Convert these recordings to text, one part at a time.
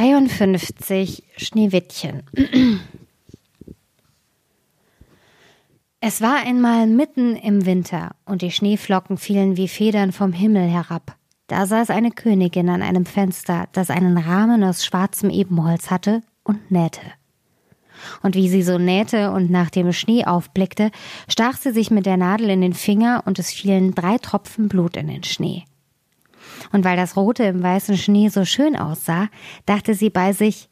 53 Schneewittchen. Es war einmal mitten im Winter und die Schneeflocken fielen wie Federn vom Himmel herab. Da saß eine Königin an einem Fenster, das einen Rahmen aus schwarzem Ebenholz hatte, und nähte. Und wie sie so nähte und nach dem Schnee aufblickte, stach sie sich mit der Nadel in den Finger und es fielen drei Tropfen Blut in den Schnee. Und weil das Rote im weißen Schnee so schön aussah, dachte sie bei sich,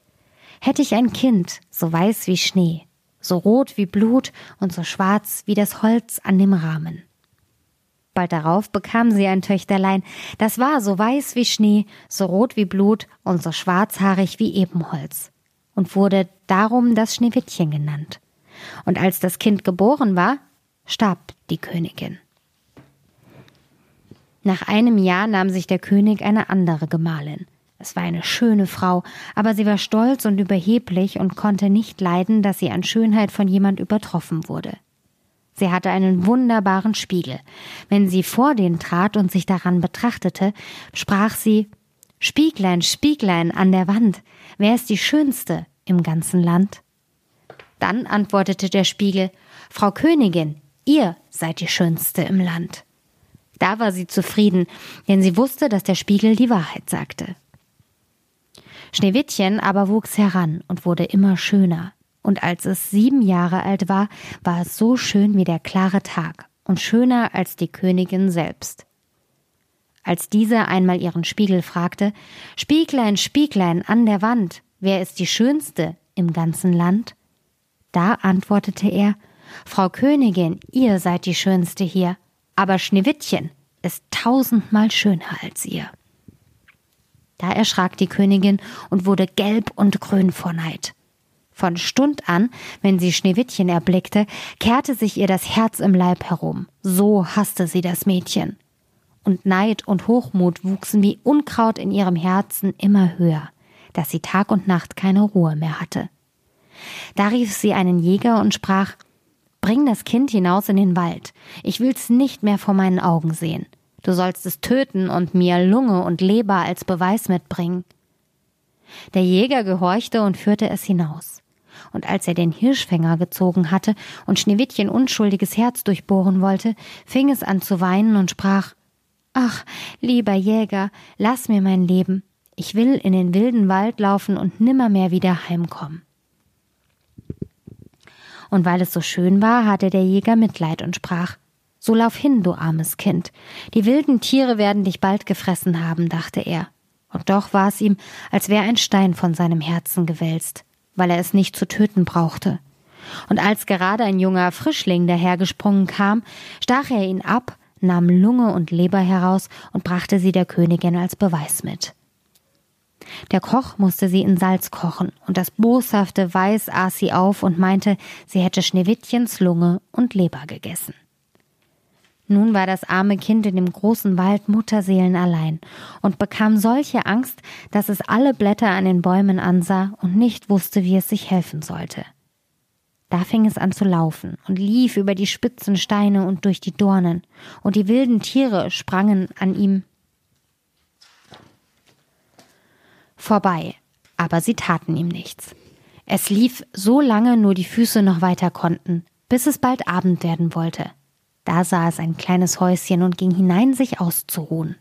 hätte ich ein Kind, so weiß wie Schnee, so rot wie Blut und so schwarz wie das Holz an dem Rahmen. Bald darauf bekam sie ein Töchterlein, das war so weiß wie Schnee, so rot wie Blut und so schwarzhaarig wie Ebenholz, und wurde darum das Schneewittchen genannt. Und als das Kind geboren war, starb die Königin. Nach einem Jahr nahm sich der König eine andere Gemahlin. Es war eine schöne Frau, aber sie war stolz und überheblich und konnte nicht leiden, dass sie an Schönheit von jemand übertroffen wurde. Sie hatte einen wunderbaren Spiegel. Wenn sie vor den trat und sich daran betrachtete, sprach sie Spieglein, Spieglein an der Wand, wer ist die schönste im ganzen Land? Dann antwortete der Spiegel Frau Königin, ihr seid die schönste im Land. Da war sie zufrieden, denn sie wusste, dass der Spiegel die Wahrheit sagte. Schneewittchen aber wuchs heran und wurde immer schöner, und als es sieben Jahre alt war, war es so schön wie der klare Tag und schöner als die Königin selbst. Als diese einmal ihren Spiegel fragte, Spieglein, Spieglein an der Wand, wer ist die schönste im ganzen Land? Da antwortete er, Frau Königin, ihr seid die schönste hier aber Schneewittchen ist tausendmal schöner als ihr. Da erschrak die Königin und wurde gelb und grün vor Neid. Von Stund an, wenn sie Schneewittchen erblickte, kehrte sich ihr das Herz im Leib herum. So hasste sie das Mädchen. Und Neid und Hochmut wuchsen wie Unkraut in ihrem Herzen immer höher, dass sie Tag und Nacht keine Ruhe mehr hatte. Da rief sie einen Jäger und sprach Bring das Kind hinaus in den Wald. Ich will's nicht mehr vor meinen Augen sehen. Du sollst es töten und mir Lunge und Leber als Beweis mitbringen. Der Jäger gehorchte und führte es hinaus. Und als er den Hirschfänger gezogen hatte und Schneewittchen unschuldiges Herz durchbohren wollte, fing es an zu weinen und sprach Ach, lieber Jäger, lass mir mein Leben. Ich will in den wilden Wald laufen und nimmermehr wieder heimkommen. Und weil es so schön war, hatte der Jäger Mitleid und sprach So lauf hin, du armes Kind. Die wilden Tiere werden dich bald gefressen haben, dachte er. Und doch war es ihm, als wäre ein Stein von seinem Herzen gewälzt, weil er es nicht zu töten brauchte. Und als gerade ein junger Frischling dahergesprungen kam, stach er ihn ab, nahm Lunge und Leber heraus und brachte sie der Königin als Beweis mit. Der Koch musste sie in Salz kochen, und das boshafte Weiß aß sie auf und meinte, sie hätte Schneewittchens Lunge und Leber gegessen. Nun war das arme Kind in dem großen Wald Mutterseelen allein und bekam solche Angst, dass es alle Blätter an den Bäumen ansah und nicht wusste, wie es sich helfen sollte. Da fing es an zu laufen und lief über die spitzen Steine und durch die Dornen, und die wilden Tiere sprangen an ihm vorbei, aber sie taten ihm nichts. Es lief so lange nur die Füße noch weiter konnten, bis es bald Abend werden wollte. Da sah es ein kleines Häuschen und ging hinein, sich auszuruhen.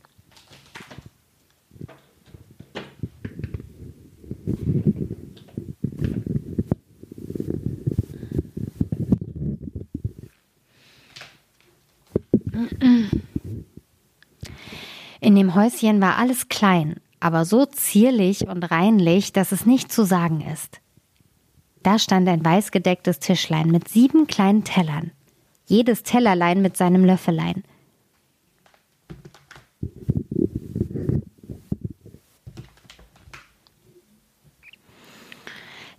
In dem Häuschen war alles klein, aber so zierlich und reinlich, dass es nicht zu sagen ist. Da stand ein weißgedecktes Tischlein mit sieben kleinen Tellern, jedes Tellerlein mit seinem Löffelein.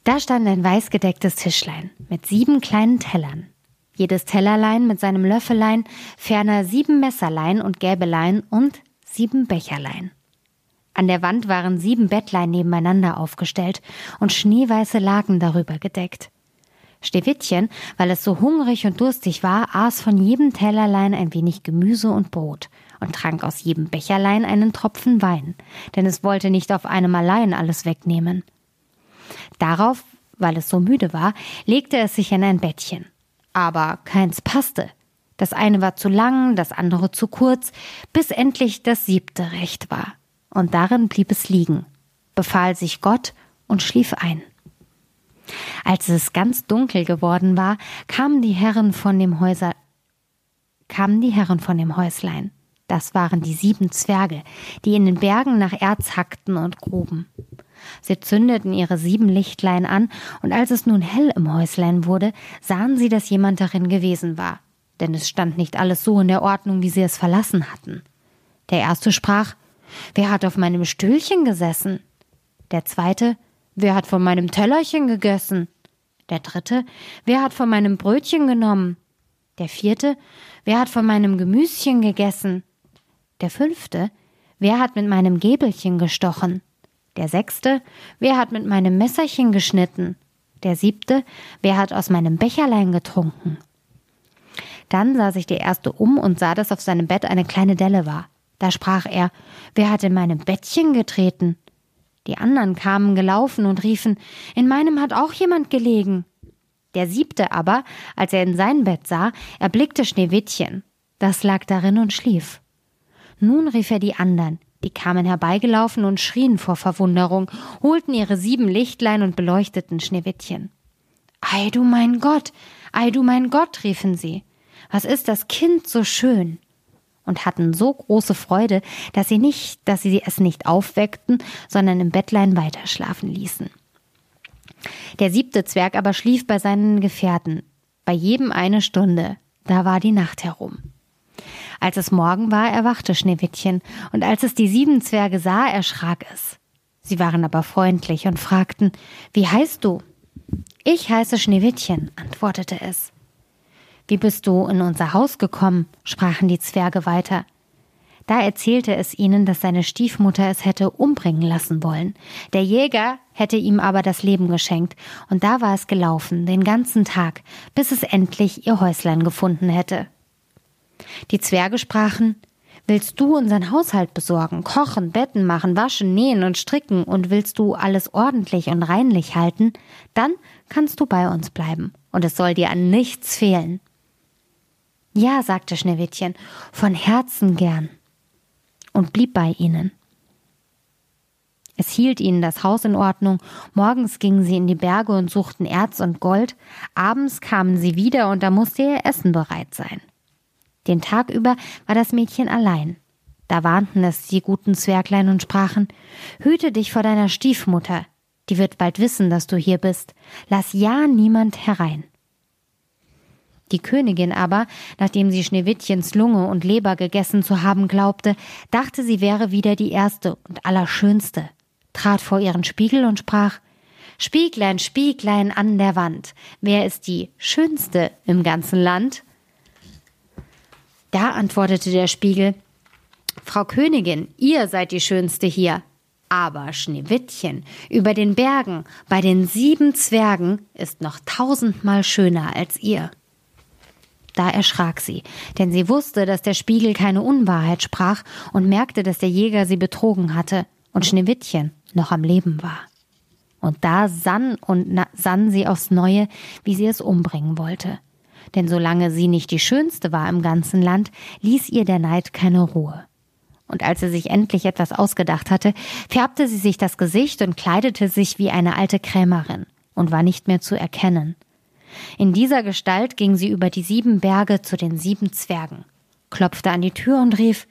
Da stand ein weißgedecktes Tischlein mit sieben kleinen Tellern, jedes Tellerlein mit seinem Löffelein, ferner sieben Messerlein und Gäbelein und sieben Becherlein. An der Wand waren sieben Bettlein nebeneinander aufgestellt und schneeweiße Laken darüber gedeckt. Schneewittchen, weil es so hungrig und durstig war, aß von jedem Tellerlein ein wenig Gemüse und Brot und trank aus jedem Becherlein einen Tropfen Wein, denn es wollte nicht auf einem allein alles wegnehmen. Darauf, weil es so müde war, legte es sich in ein Bettchen. Aber keins passte. Das eine war zu lang, das andere zu kurz, bis endlich das siebte recht war. Und darin blieb es liegen, befahl sich Gott und schlief ein. Als es ganz dunkel geworden war, kamen die Herren von dem Häuser, kamen die Herren von dem Häuslein. Das waren die sieben Zwerge, die in den Bergen nach Erz hackten und gruben. Sie zündeten ihre sieben Lichtlein an, und als es nun hell im Häuslein wurde, sahen sie, dass jemand darin gewesen war, denn es stand nicht alles so in der Ordnung, wie sie es verlassen hatten. Der erste sprach Wer hat auf meinem Stühlchen gesessen? Der zweite Wer hat von meinem Tellerchen gegessen? Der dritte, wer hat von meinem Brötchen genommen? Der vierte, wer hat von meinem Gemüschen gegessen? Der fünfte, wer hat mit meinem Gäbelchen gestochen? Der sechste, wer hat mit meinem Messerchen geschnitten? Der siebte, wer hat aus meinem Becherlein getrunken? Dann sah sich der erste um und sah, dass auf seinem Bett eine kleine Delle war. Da sprach er, wer hat in meinem Bettchen getreten? Die anderen kamen gelaufen und riefen, in meinem hat auch jemand gelegen. Der siebte aber, als er in sein Bett sah, erblickte Schneewittchen. Das lag darin und schlief. Nun rief er die anderen, die kamen herbeigelaufen und schrien vor Verwunderung, holten ihre sieben Lichtlein und beleuchteten Schneewittchen. Ei du mein Gott, ei du mein Gott, riefen sie. Was ist das Kind so schön? Und hatten so große Freude, dass sie nicht, dass sie es nicht aufweckten, sondern im Bettlein weiterschlafen ließen. Der siebte Zwerg aber schlief bei seinen Gefährten, bei jedem eine Stunde, da war die Nacht herum. Als es Morgen war, erwachte Schneewittchen, und als es die sieben Zwerge sah, erschrak es. Sie waren aber freundlich und fragten, Wie heißt du? Ich heiße Schneewittchen, antwortete es. Wie bist du in unser Haus gekommen? sprachen die Zwerge weiter. Da erzählte es ihnen, dass seine Stiefmutter es hätte umbringen lassen wollen. Der Jäger hätte ihm aber das Leben geschenkt, und da war es gelaufen, den ganzen Tag, bis es endlich ihr Häuslein gefunden hätte. Die Zwerge sprachen Willst du unseren Haushalt besorgen, kochen, Betten machen, waschen, nähen und stricken, und willst du alles ordentlich und reinlich halten, dann kannst du bei uns bleiben, und es soll dir an nichts fehlen. Ja, sagte Schneewittchen, von Herzen gern und blieb bei ihnen. Es hielt ihnen das Haus in Ordnung, morgens gingen sie in die Berge und suchten Erz und Gold, abends kamen sie wieder und da musste ihr Essen bereit sein. Den Tag über war das Mädchen allein. Da warnten es die guten Zwerglein und sprachen Hüte dich vor deiner Stiefmutter, die wird bald wissen, dass du hier bist. Lass ja niemand herein. Die Königin aber, nachdem sie Schneewittchens Lunge und Leber gegessen zu haben glaubte, dachte, sie wäre wieder die erste und allerschönste, trat vor ihren Spiegel und sprach Spieglein, Spieglein an der Wand, wer ist die schönste im ganzen Land? Da antwortete der Spiegel Frau Königin, ihr seid die schönste hier. Aber Schneewittchen über den Bergen bei den sieben Zwergen ist noch tausendmal schöner als ihr. Da erschrak sie, denn sie wusste, dass der Spiegel keine Unwahrheit sprach und merkte, dass der Jäger sie betrogen hatte und Schneewittchen noch am Leben war. Und da sann und sann sie aufs Neue, wie sie es umbringen wollte. Denn solange sie nicht die Schönste war im ganzen Land, ließ ihr der Neid keine Ruhe. Und als sie sich endlich etwas ausgedacht hatte, färbte sie sich das Gesicht und kleidete sich wie eine alte Krämerin und war nicht mehr zu erkennen. In dieser Gestalt ging sie über die sieben Berge zu den sieben Zwergen, klopfte an die Tür und rief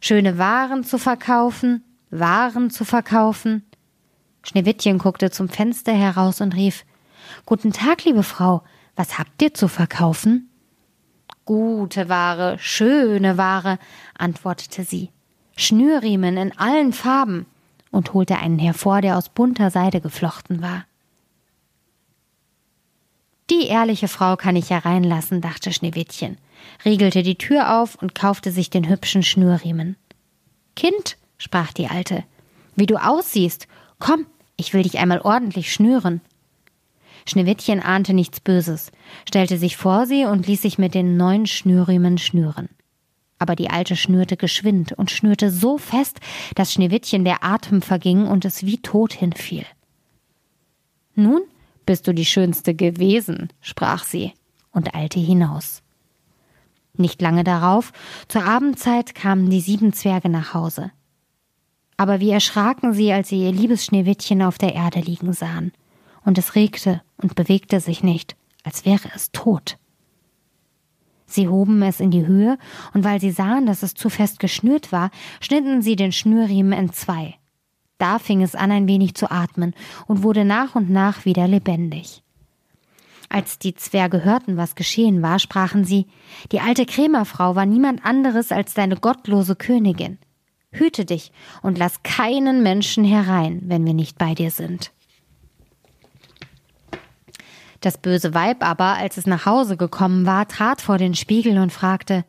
Schöne Waren zu verkaufen, Waren zu verkaufen. Schneewittchen guckte zum Fenster heraus und rief Guten Tag, liebe Frau, was habt ihr zu verkaufen? Gute Ware, schöne Ware, antwortete sie. Schnürriemen in allen Farben und holte einen hervor, der aus bunter Seide geflochten war. Die ehrliche Frau kann ich hereinlassen, dachte Schneewittchen, riegelte die Tür auf und kaufte sich den hübschen Schnürriemen. Kind, sprach die Alte, wie du aussiehst, komm, ich will dich einmal ordentlich schnüren. Schneewittchen ahnte nichts Böses, stellte sich vor sie und ließ sich mit den neuen Schnürriemen schnüren. Aber die Alte schnürte geschwind und schnürte so fest, dass Schneewittchen der Atem verging und es wie tot hinfiel. Nun bist du die Schönste gewesen, sprach sie und eilte hinaus. Nicht lange darauf, zur Abendzeit, kamen die sieben Zwerge nach Hause. Aber wie erschraken sie, als sie ihr liebes Schneewittchen auf der Erde liegen sahen. Und es regte und bewegte sich nicht, als wäre es tot. Sie hoben es in die Höhe, und weil sie sahen, dass es zu fest geschnürt war, schnitten sie den Schnürriemen entzwei. Da fing es an, ein wenig zu atmen und wurde nach und nach wieder lebendig. Als die Zwerge hörten, was geschehen war, sprachen sie, die alte Krämerfrau war niemand anderes als deine gottlose Königin. Hüte dich und lass keinen Menschen herein, wenn wir nicht bei dir sind. Das böse Weib aber, als es nach Hause gekommen war, trat vor den Spiegel und fragte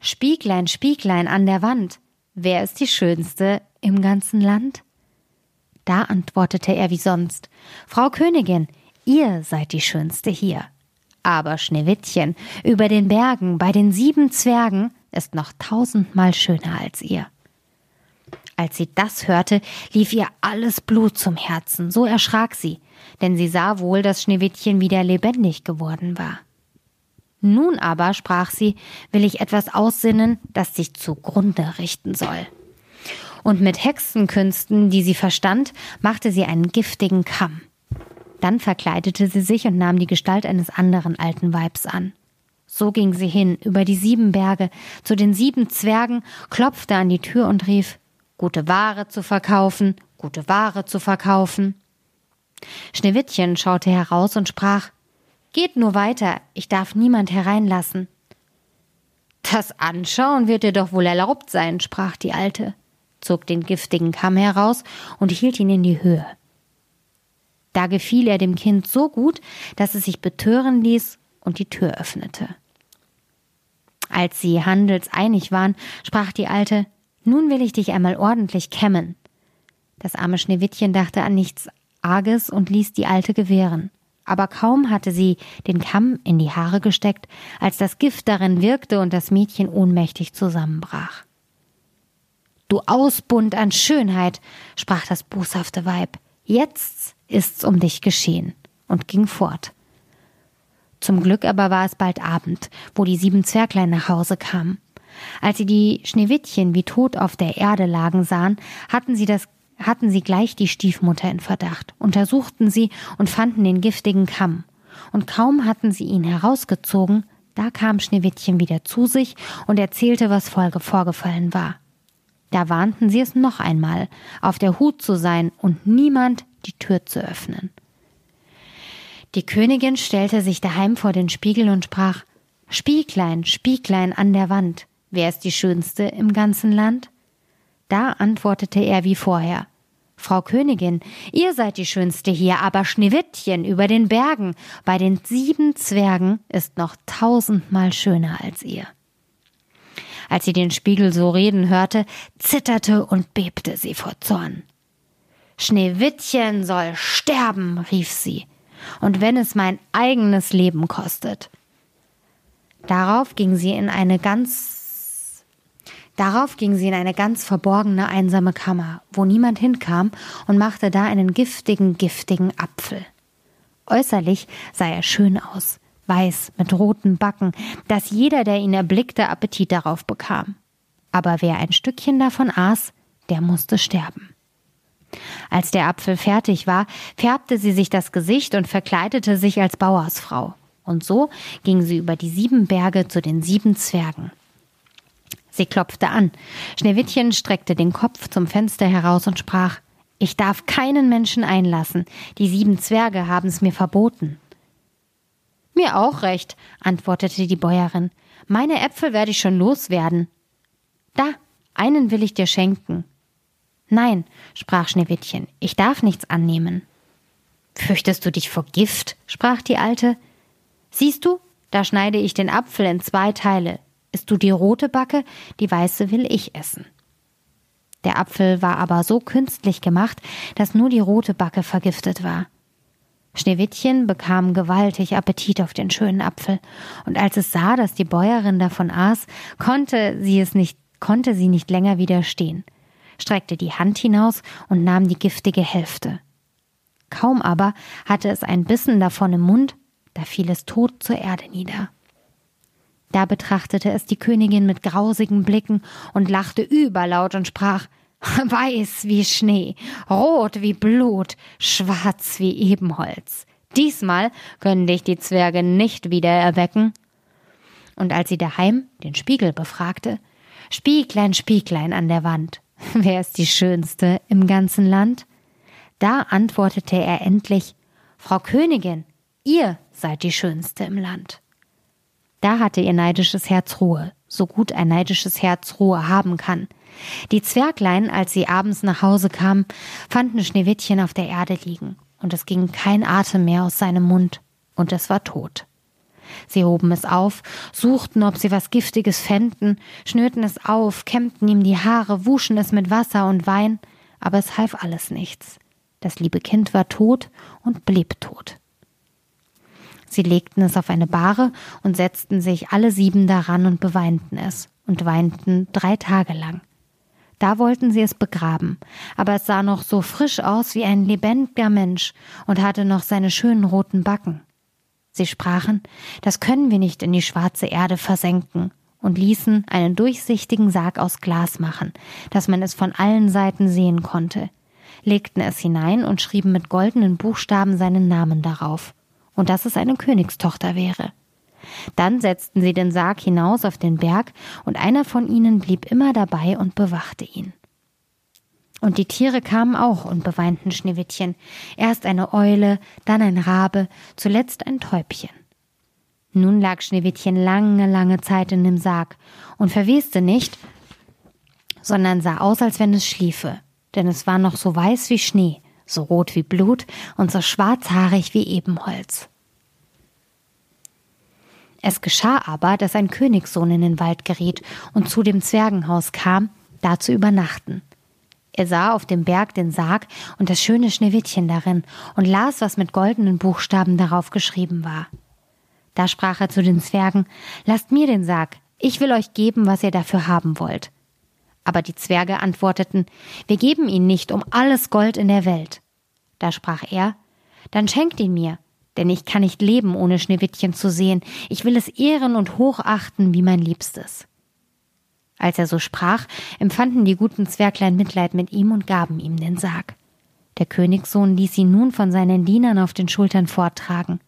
Spieglein, Spieglein an der Wand, wer ist die Schönste im ganzen Land? Da antwortete er wie sonst Frau Königin, ihr seid die Schönste hier. Aber Schneewittchen über den Bergen bei den sieben Zwergen ist noch tausendmal schöner als ihr. Als sie das hörte, lief ihr alles Blut zum Herzen, so erschrak sie, denn sie sah wohl, dass Schneewittchen wieder lebendig geworden war. Nun aber, sprach sie, will ich etwas aussinnen, das sich zugrunde richten soll. Und mit Hexenkünsten, die sie verstand, machte sie einen giftigen Kamm. Dann verkleidete sie sich und nahm die Gestalt eines anderen alten Weibs an. So ging sie hin über die sieben Berge zu den sieben Zwergen, klopfte an die Tür und rief Gute Ware zu verkaufen, gute Ware zu verkaufen. Schneewittchen schaute heraus und sprach Geht nur weiter, ich darf niemand hereinlassen. Das Anschauen wird dir doch wohl erlaubt sein, sprach die Alte, zog den giftigen Kamm heraus und hielt ihn in die Höhe. Da gefiel er dem Kind so gut, dass es sich betören ließ und die Tür öffnete. Als sie handelseinig waren, sprach die Alte Nun will ich dich einmal ordentlich kämmen. Das arme Schneewittchen dachte an nichts Arges und ließ die Alte gewähren. Aber kaum hatte sie den Kamm in die Haare gesteckt, als das Gift darin wirkte und das Mädchen ohnmächtig zusammenbrach. Du Ausbund an Schönheit, sprach das bußhafte Weib, jetzt ist's um dich geschehen, und ging fort. Zum Glück aber war es bald Abend, wo die sieben Zwerglein nach Hause kamen. Als sie die Schneewittchen wie tot auf der Erde lagen sahen, hatten sie das hatten sie gleich die Stiefmutter in Verdacht, untersuchten sie und fanden den giftigen Kamm. Und kaum hatten sie ihn herausgezogen, da kam Schneewittchen wieder zu sich und erzählte, was Folge vorgefallen war. Da warnten sie es noch einmal, auf der Hut zu sein und niemand die Tür zu öffnen. Die Königin stellte sich daheim vor den Spiegel und sprach Spieglein, Spieglein an der Wand, wer ist die Schönste im ganzen Land? Da antwortete er wie vorher Frau Königin, ihr seid die Schönste hier, aber Schneewittchen über den Bergen bei den sieben Zwergen ist noch tausendmal schöner als ihr. Als sie den Spiegel so reden hörte, zitterte und bebte sie vor Zorn. Schneewittchen soll sterben, rief sie, und wenn es mein eigenes Leben kostet. Darauf ging sie in eine ganz Darauf ging sie in eine ganz verborgene, einsame Kammer, wo niemand hinkam, und machte da einen giftigen, giftigen Apfel. Äußerlich sah er schön aus, weiß, mit roten Backen, dass jeder, der ihn erblickte, Appetit darauf bekam. Aber wer ein Stückchen davon aß, der musste sterben. Als der Apfel fertig war, färbte sie sich das Gesicht und verkleidete sich als Bauersfrau. Und so ging sie über die sieben Berge zu den sieben Zwergen. Sie klopfte an. Schneewittchen streckte den Kopf zum Fenster heraus und sprach Ich darf keinen Menschen einlassen. Die sieben Zwerge haben's mir verboten. Mir auch recht, antwortete die Bäuerin. Meine Äpfel werde ich schon loswerden. Da, einen will ich dir schenken. Nein, sprach Schneewittchen, ich darf nichts annehmen. Fürchtest du dich vor Gift? sprach die Alte. Siehst du, da schneide ich den Apfel in zwei Teile. Isst du die rote Backe, die weiße will ich essen. Der Apfel war aber so künstlich gemacht, dass nur die rote Backe vergiftet war. Schneewittchen bekam gewaltig Appetit auf den schönen Apfel, und als es sah, dass die Bäuerin davon aß, konnte sie es nicht, konnte sie nicht länger widerstehen, streckte die Hand hinaus und nahm die giftige Hälfte. Kaum aber hatte es einen Bissen davon im Mund, da fiel es tot zur Erde nieder. Da betrachtete es die Königin mit grausigen Blicken und lachte überlaut und sprach Weiß wie Schnee, rot wie Blut, schwarz wie Ebenholz. Diesmal können dich die Zwerge nicht wieder erwecken. Und als sie daheim den Spiegel befragte, Spieglein, Spieglein an der Wand, wer ist die Schönste im ganzen Land? Da antwortete er endlich, Frau Königin, ihr seid die Schönste im Land. Da hatte ihr neidisches Herz Ruhe, so gut ein neidisches Herz Ruhe haben kann. Die Zwerglein, als sie abends nach Hause kamen, fanden Schneewittchen auf der Erde liegen, und es ging kein Atem mehr aus seinem Mund, und es war tot. Sie hoben es auf, suchten, ob sie was Giftiges fänden, schnürten es auf, kämmten ihm die Haare, wuschen es mit Wasser und Wein, aber es half alles nichts. Das liebe Kind war tot und blieb tot. Sie legten es auf eine Bahre und setzten sich alle sieben daran und beweinten es und weinten drei Tage lang. Da wollten sie es begraben, aber es sah noch so frisch aus wie ein lebendiger Mensch und hatte noch seine schönen roten Backen. Sie sprachen, das können wir nicht in die schwarze Erde versenken, und ließen einen durchsichtigen Sarg aus Glas machen, dass man es von allen Seiten sehen konnte, legten es hinein und schrieben mit goldenen Buchstaben seinen Namen darauf und dass es eine Königstochter wäre. Dann setzten sie den Sarg hinaus auf den Berg, und einer von ihnen blieb immer dabei und bewachte ihn. Und die Tiere kamen auch und beweinten Schneewittchen, erst eine Eule, dann ein Rabe, zuletzt ein Täubchen. Nun lag Schneewittchen lange, lange Zeit in dem Sarg und verweste nicht, sondern sah aus, als wenn es schliefe, denn es war noch so weiß wie Schnee, so rot wie Blut und so schwarzhaarig wie Ebenholz. Es geschah aber, dass ein Königssohn in den Wald geriet und zu dem Zwergenhaus kam, da zu übernachten. Er sah auf dem Berg den Sarg und das schöne Schneewittchen darin und las, was mit goldenen Buchstaben darauf geschrieben war. Da sprach er zu den Zwergen, Lasst mir den Sarg, ich will euch geben, was ihr dafür haben wollt. Aber die Zwerge antworteten, Wir geben ihn nicht um alles Gold in der Welt. Da sprach er, Dann schenkt ihn mir, denn ich kann nicht leben, ohne Schneewittchen zu sehen. Ich will es ehren und hochachten wie mein Liebstes. Als er so sprach, empfanden die guten Zwerglein Mitleid mit ihm und gaben ihm den Sarg. Der Königssohn ließ ihn nun von seinen Dienern auf den Schultern forttragen.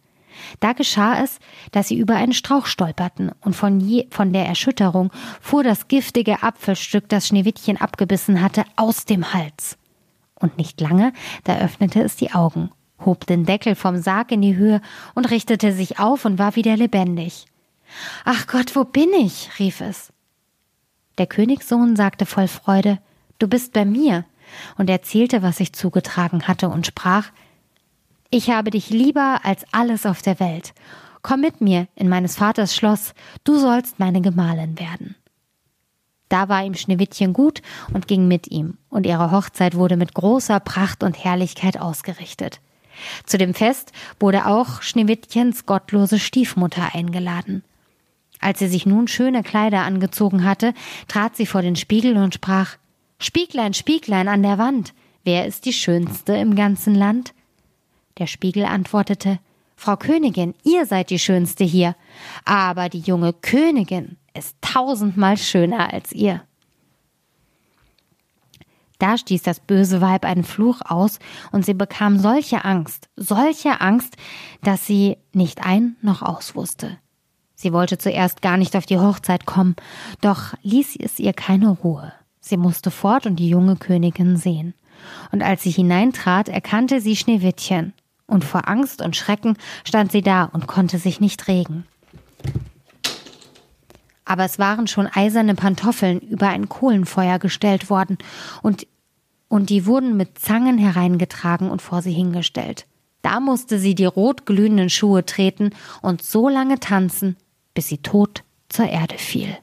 Da geschah es, dass sie über einen Strauch stolperten, und von, je, von der Erschütterung fuhr das giftige Apfelstück, das Schneewittchen abgebissen hatte, aus dem Hals. Und nicht lange, da öffnete es die Augen, hob den Deckel vom Sarg in die Höhe und richtete sich auf und war wieder lebendig. Ach Gott, wo bin ich? rief es. Der Königssohn sagte voll Freude, Du bist bei mir, und erzählte, was sich zugetragen hatte, und sprach, ich habe dich lieber als alles auf der Welt. Komm mit mir in meines Vaters Schloss, du sollst meine Gemahlin werden. Da war ihm Schneewittchen gut und ging mit ihm, und ihre Hochzeit wurde mit großer Pracht und Herrlichkeit ausgerichtet. Zu dem Fest wurde auch Schneewittchens gottlose Stiefmutter eingeladen. Als sie sich nun schöne Kleider angezogen hatte, trat sie vor den Spiegel und sprach Spieglein, Spieglein an der Wand, wer ist die schönste im ganzen Land? Der Spiegel antwortete Frau Königin, ihr seid die Schönste hier, aber die junge Königin ist tausendmal schöner als ihr. Da stieß das böse Weib einen Fluch aus, und sie bekam solche Angst, solche Angst, dass sie nicht ein noch aus wusste. Sie wollte zuerst gar nicht auf die Hochzeit kommen, doch ließ es ihr keine Ruhe. Sie musste fort und die junge Königin sehen. Und als sie hineintrat, erkannte sie Schneewittchen und vor Angst und Schrecken stand sie da und konnte sich nicht regen. Aber es waren schon eiserne Pantoffeln über ein Kohlenfeuer gestellt worden, und, und die wurden mit Zangen hereingetragen und vor sie hingestellt. Da musste sie die rotglühenden Schuhe treten und so lange tanzen, bis sie tot zur Erde fiel.